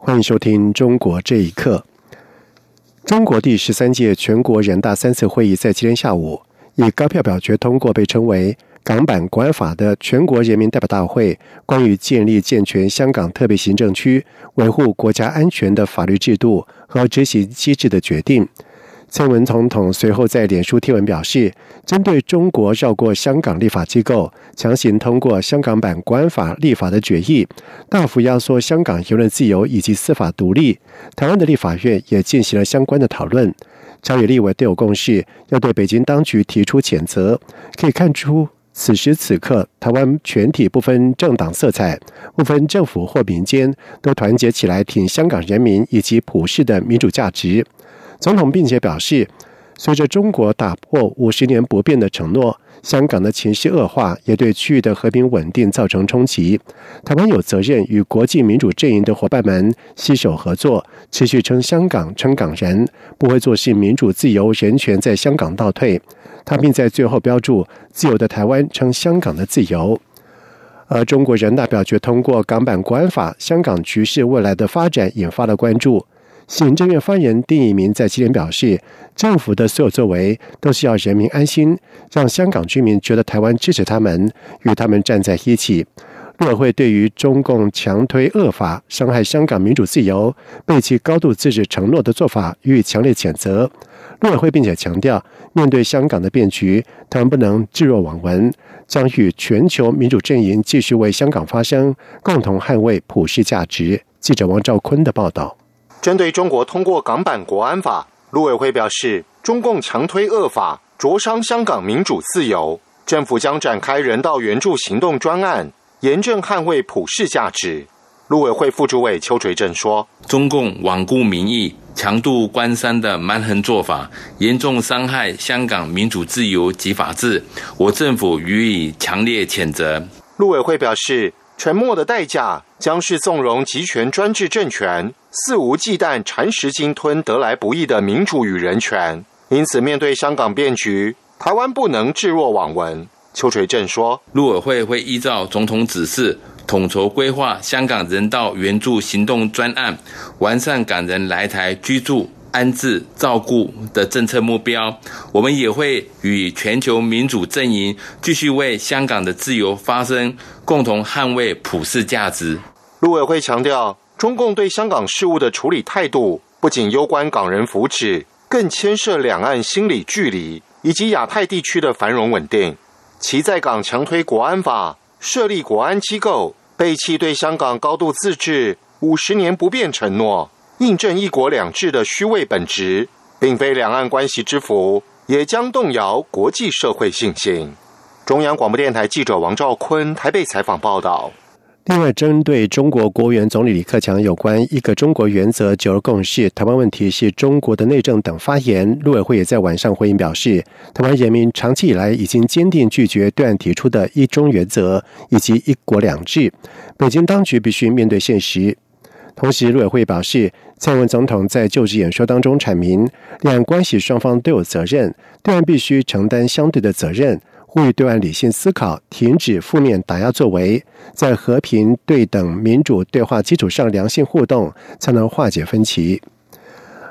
欢迎收听《中国这一刻》。中国第十三届全国人大三次会议在今天下午以高票表决通过被称为“港版国安法”的全国人民代表大会关于建立健全香港特别行政区、维护国家安全的法律制度和执行机制的决定。蔡文总统随后在脸书贴文表示，针对中国绕过香港立法机构强行通过香港版国安法立法的决议，大幅压缩香港言论自由以及司法独立。台湾的立法院也进行了相关的讨论，朝野立委都有共识，要对北京当局提出谴责。可以看出，此时此刻，台湾全体不分政党色彩、不分政府或民间，都团结起来挺香港人民以及普世的民主价值。总统并且表示，随着中国打破五十年不变的承诺，香港的情绪恶化也对区域的和平稳定造成冲击。台湾有责任与国际民主阵营的伙伴们携手合作，持续称香港、称港人，不会做戏民主、自由、人权在香港倒退。他并在最后标注：自由的台湾称香港的自由。而中国人大表决通过港版国安法，香港局势未来的发展引发了关注。行政院发言人丁一明在今天表示，政府的所有作为都是要人民安心，让香港居民觉得台湾支持他们，与他们站在一起。陆委会对于中共强推恶法、伤害香港民主自由、背弃高度自治承诺的做法予以强烈谴责。陆委会并且强调，面对香港的变局，他们不能置若罔闻，将与全球民主阵营继续为香港发声，共同捍卫普世价值。记者王兆坤的报道。针对中国通过港版国安法，陆委会表示，中共强推恶法，灼伤香港民主自由，政府将展开人道援助行动专案，严正捍卫普世价值。陆委会副主委邱垂正说：“中共罔顾民意、强渡关山的蛮横做法，严重伤害香港民主自由及法治，我政府予以强烈谴责。”陆委会表示。沉默的代价将是纵容集权专制政权肆无忌惮蚕食鲸吞得来不易的民主与人权。因此，面对香港变局，台湾不能置若罔闻。邱垂正说：“陆委会会依照总统指示，统筹规划香港人道援助行动专案，完善港人来台居住。”安置照顾的政策目标，我们也会与全球民主阵营继续为香港的自由发声，共同捍卫普世价值。陆委会强调，中共对香港事务的处理态度，不仅攸关港人福祉，更牵涉两岸心理距离以及亚太地区的繁荣稳定。其在港强推国安法，设立国安机构，背弃对香港高度自治五十年不变承诺。印证“一国两制”的虚伪本质，并非两岸关系之福，也将动摇国际社会信心。中央广播电台记者王兆坤台北采访报道。另外，针对中国国务院总理李克强有关“一个中国”原则、九二共识、台湾问题是中国的内政等发言，陆委会也在晚上回应表示，台湾人民长期以来已经坚定拒绝对岸提出的一中原则以及一国两制，北京当局必须面对现实。同时，陆委会表示，蔡英文总统在就职演说当中阐明，两岸关系双方都有责任，对岸必须承担相对的责任，呼吁对外理性思考，停止负面打压作为，在和平、对等、民主对话基础上良性互动，才能化解分歧。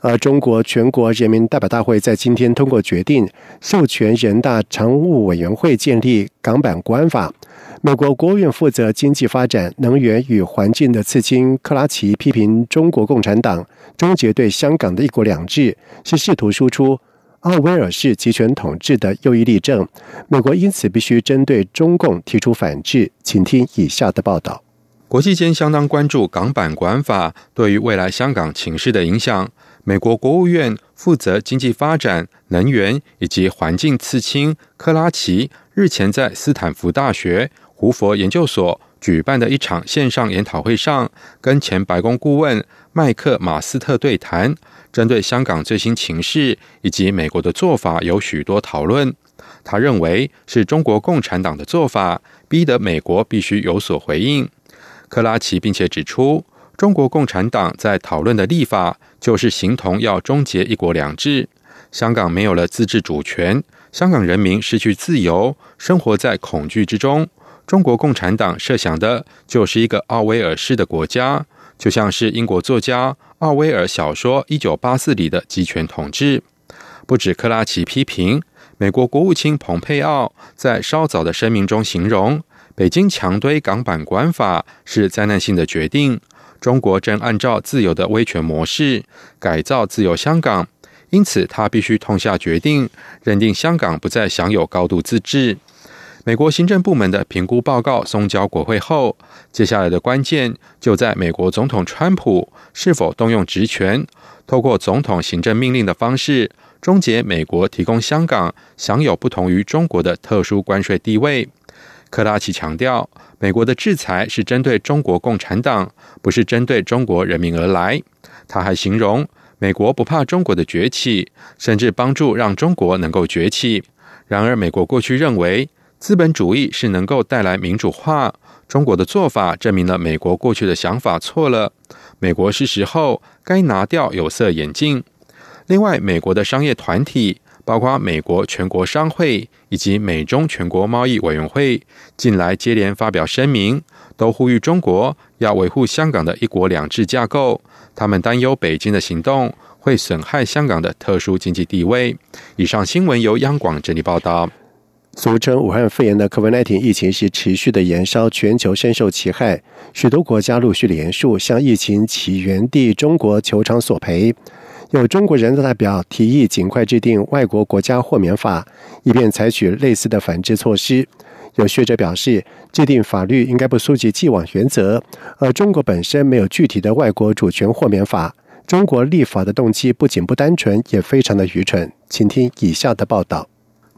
而中国全国人民代表大会在今天通过决定，授权人大常务委员会建立港版国安法。美国国务院负责经济发展、能源与环境的次卿克拉奇批评中国共产党终结对香港的一国两制，是试图输出奥威尔式集权统治的又一例证。美国因此必须针对中共提出反制。请听以下的报道：国际间相当关注港版国安法对于未来香港情势的影响。美国国务院负责经济发展、能源以及环境次卿克拉奇日前在斯坦福大学。胡佛研究所举办的一场线上研讨会上，跟前白宫顾问麦克马斯特对谈，针对香港最新情势以及美国的做法有许多讨论。他认为是中国共产党的做法，逼得美国必须有所回应。克拉奇并且指出，中国共产党在讨论的立法，就是形同要终结一国两制。香港没有了自治主权，香港人民失去自由，生活在恐惧之中。中国共产党设想的就是一个奥威尔式的国家，就像是英国作家奥威尔小说《一九八四》里的集权统治。不止克拉奇批评，美国国务卿蓬佩奥在稍早的声明中形容，北京强推港版国安法是灾难性的决定。中国正按照自由的威权模式改造自由香港，因此他必须痛下决定，认定香港不再享有高度自治。美国行政部门的评估报告送交国会后，接下来的关键就在美国总统川普是否动用职权，透过总统行政命令的方式终结美国提供香港享有不同于中国的特殊关税地位。克拉奇强调，美国的制裁是针对中国共产党，不是针对中国人民而来。他还形容，美国不怕中国的崛起，甚至帮助让中国能够崛起。然而，美国过去认为。资本主义是能够带来民主化。中国的做法证明了美国过去的想法错了。美国是时候该拿掉有色眼镜。另外，美国的商业团体，包括美国全国商会以及美中全国贸易委员会，近来接连发表声明，都呼吁中国要维护香港的一国两制架构。他们担忧北京的行动会损害香港的特殊经济地位。以上新闻由央广整理报道。俗称武汉肺炎的 COVID-19 疫情是持续的延烧，全球深受其害。许多国家陆续联署向疫情起源地中国求偿索赔。有中国人代表提议尽快制定外国国家豁免法，以便采取类似的反制措施。有学者表示，制定法律应该不溯及既往原则，而中国本身没有具体的外国主权豁免法。中国立法的动机不仅不单纯，也非常的愚蠢。请听以下的报道。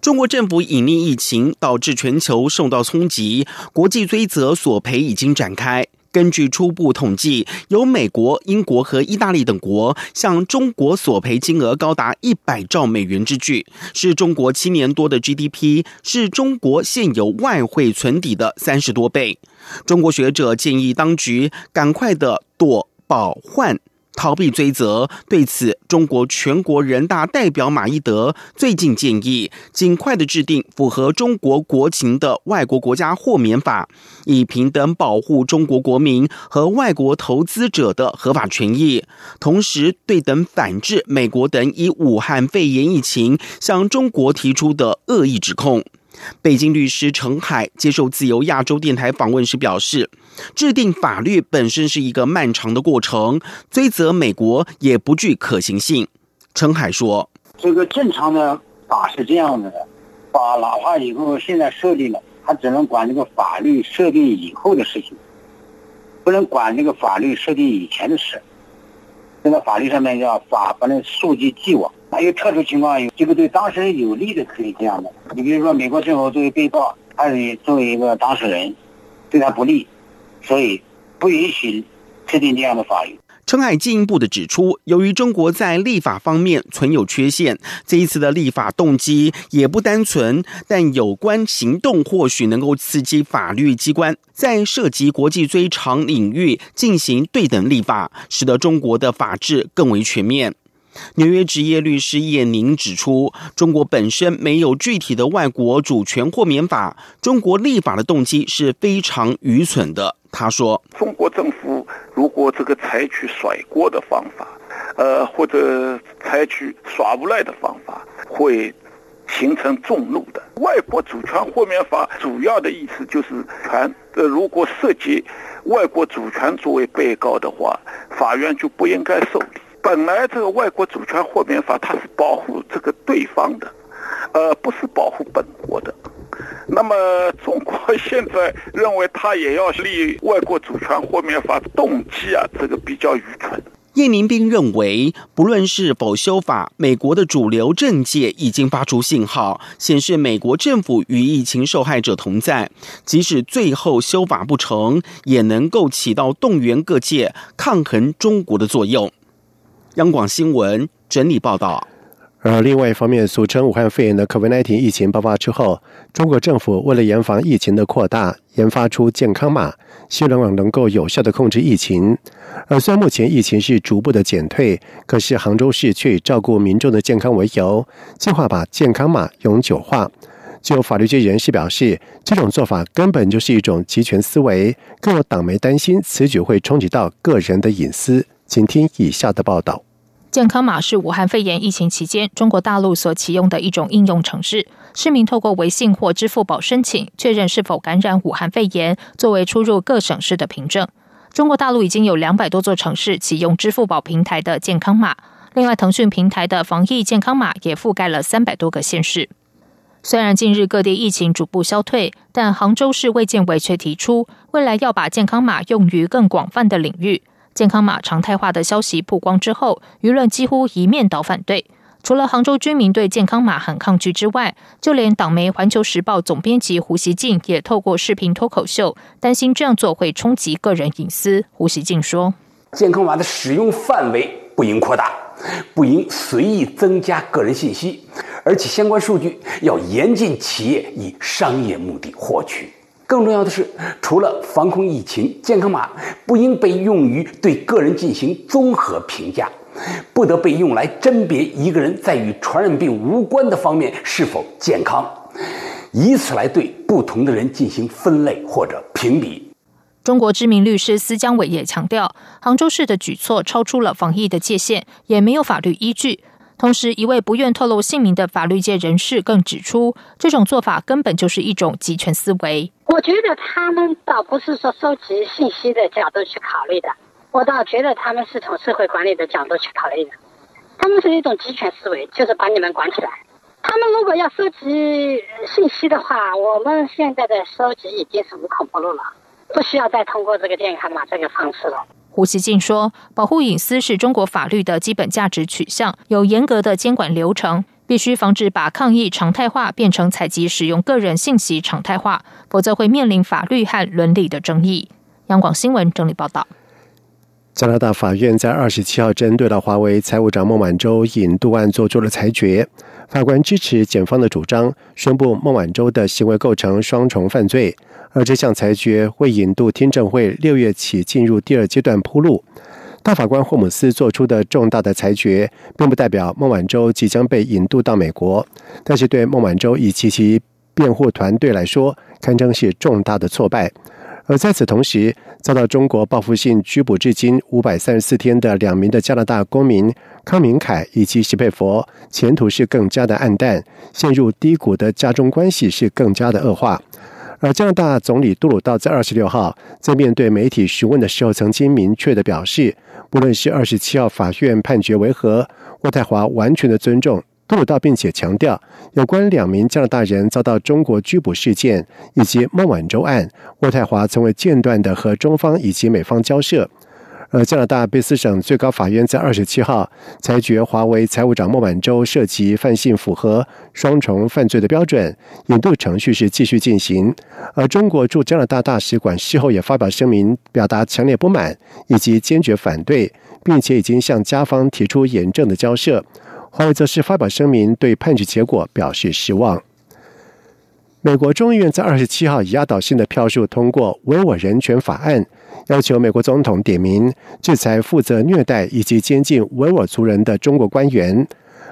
中国政府隐匿疫情，导致全球受到冲击。国际追责索赔已经展开。根据初步统计，由美国、英国和意大利等国向中国索赔金额高达一百兆美元之巨，是中国七年多的 GDP，是中国现有外汇存底的三十多倍。中国学者建议当局赶快的躲保换。逃避追责，对此，中国全国人大代表马一德最近建议，尽快的制定符合中国国情的外国国家豁免法，以平等保护中国国民和外国投资者的合法权益，同时对等反制美国等以武汉肺炎疫情向中国提出的恶意指控。北京律师陈海接受自由亚洲电台访问时表示，制定法律本身是一个漫长的过程，追责美国也不具可行性。陈海说：“这个正常的法是这样子的，法哪怕以后现在设定了，他只能管这个法律设定以后的事情，不能管这个法律设定以前的事。现在法律上面叫法不能溯及既往。”还有特殊情况，有这个对当事人有利的可以这样的。你比如说，美国政府作为被告，他是作为一个当事人，对他不利，所以不允许制定这样的法律。陈海进一步的指出，由于中国在立法方面存有缺陷，这一次的立法动机也不单纯。但有关行动或许能够刺激法律机关在涉及国际追偿领域进行对等立法，使得中国的法治更为全面。纽约职业律师叶宁指出，中国本身没有具体的外国主权豁免法，中国立法的动机是非常愚蠢的。他说：“中国政府如果这个采取甩锅的方法，呃，或者采取耍无赖的方法，会形成众怒的。外国主权豁免法主要的意思就是，权呃，如果涉及外国主权作为被告的话，法院就不应该受理。”本来这个外国主权豁免法它是保护这个对方的，呃，不是保护本国的。那么中国现在认为他也要立外国主权豁免法，动机啊，这个比较愚蠢。叶宁斌认为，不论是否修法，美国的主流政界已经发出信号，显示美国政府与疫情受害者同在。即使最后修法不成，也能够起到动员各界抗衡中国的作用。央广新闻整理报道。而另外一方面，俗称武汉肺炎的 COVID-19 疫情爆发之后，中国政府为了严防疫情的扩大，研发出健康码，希望能够有效的控制疫情。而虽然目前疫情是逐步的减退，可是杭州市却以照顾民众的健康为由，计划把健康码永久化。就法律界人士表示，这种做法根本就是一种集权思维，更有党媒担心此举会冲击到个人的隐私。请听以下的报道。健康码是武汉肺炎疫情期间中国大陆所启用的一种应用程式。市民透过微信或支付宝申请，确认是否感染武汉肺炎，作为出入各省市的凭证。中国大陆已经有两百多座城市启用支付宝平台的健康码，另外腾讯平台的防疫健康码也覆盖了三百多个县市。虽然近日各地疫情逐步消退，但杭州市卫健委却提出，未来要把健康码用于更广泛的领域。健康码常态化的消息曝光之后，舆论几乎一面倒反对。除了杭州居民对健康码很抗拒之外，就连党媒《环球时报》总编辑胡锡进也透过视频脱口秀，担心这样做会冲击个人隐私。胡锡进说：“健康码的使用范围不应扩大，不应随意增加个人信息，而且相关数据要严禁企业以商业目的获取。”更重要的是，除了防控疫情，健康码不应被用于对个人进行综合评价，不得被用来甄别一个人在与传染病无关的方面是否健康，以此来对不同的人进行分类或者评比。中国知名律师司江伟也强调，杭州市的举措超出了防疫的界限，也没有法律依据。同时，一位不愿透露姓名的法律界人士更指出，这种做法根本就是一种集权思维。我觉得他们倒不是说收集信息的角度去考虑的，我倒觉得他们是从社会管理的角度去考虑的。他们是一种集权思维，就是把你们管起来。他们如果要收集信息的话，我们现在的收集已经是无孔不入了，不需要再通过这个健康码这个方式了。胡锡进说：“保护隐私是中国法律的基本价值取向，有严格的监管流程，必须防止把抗议常态化变成采集使用个人信息常态化，否则会面临法律和伦理的争议。”央广新闻整理报道。加拿大法院在二十七号针对了华为财务长孟晚舟引渡案作出了裁决，法官支持检方的主张，宣布孟晚舟的行为构成双重犯罪。而这项裁决为引渡听证会六月起进入第二阶段铺路。大法官霍姆斯做出的重大的裁决，并不代表孟晚舟即将被引渡到美国，但是对孟晚舟以及其辩护团队来说，堪称是重大的挫败。而在此同时，遭到中国报复性拘捕至今五百三十四天的两名的加拿大公民康明凯以及席佩佛，前途是更加的暗淡，陷入低谷的家中关系是更加的恶化。而加拿大总理杜鲁道在二十六号在面对媒体询问的时候，曾经明确的表示，不论是二十七号法院判决为何，渥太华完全的尊重杜鲁道，并且强调有关两名加拿大人遭到中国拘捕事件以及孟晚舟案，渥太华从未间断的和中方以及美方交涉。而加拿大卑斯省最高法院在二十七号裁决，华为财务长孟晚舟涉及犯性符合双重犯罪的标准，引渡程序是继续进行。而中国驻加拿大大使馆事后也发表声明，表达强烈不满以及坚决反对，并且已经向加方提出严正的交涉。华为则是发表声明，对判决结果表示失望。美国众议院在二十七号以压倒性的票数通过维我人权法案。要求美国总统点名制裁负责虐待以及监禁维吾尔族人的中国官员，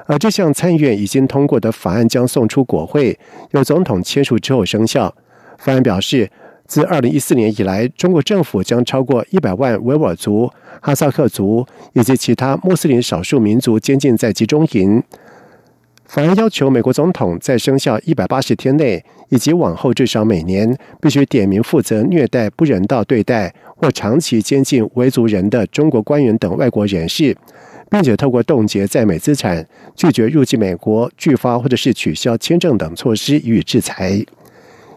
而这项参议院已经通过的法案将送出国会，由总统签署之后生效。法案表示，自二零一四年以来，中国政府将超过一百万维吾尔族、哈萨克族以及其他穆斯林少数民族监禁在集中营。法案要求美国总统在生效一百八十天内以及往后至少每年，必须点名负责虐待、不人道对待或长期监禁维族人的中国官员等外国人士，并且透过冻结在美资产、拒绝入境美国、拒发或者是取消签证等措施予以制裁。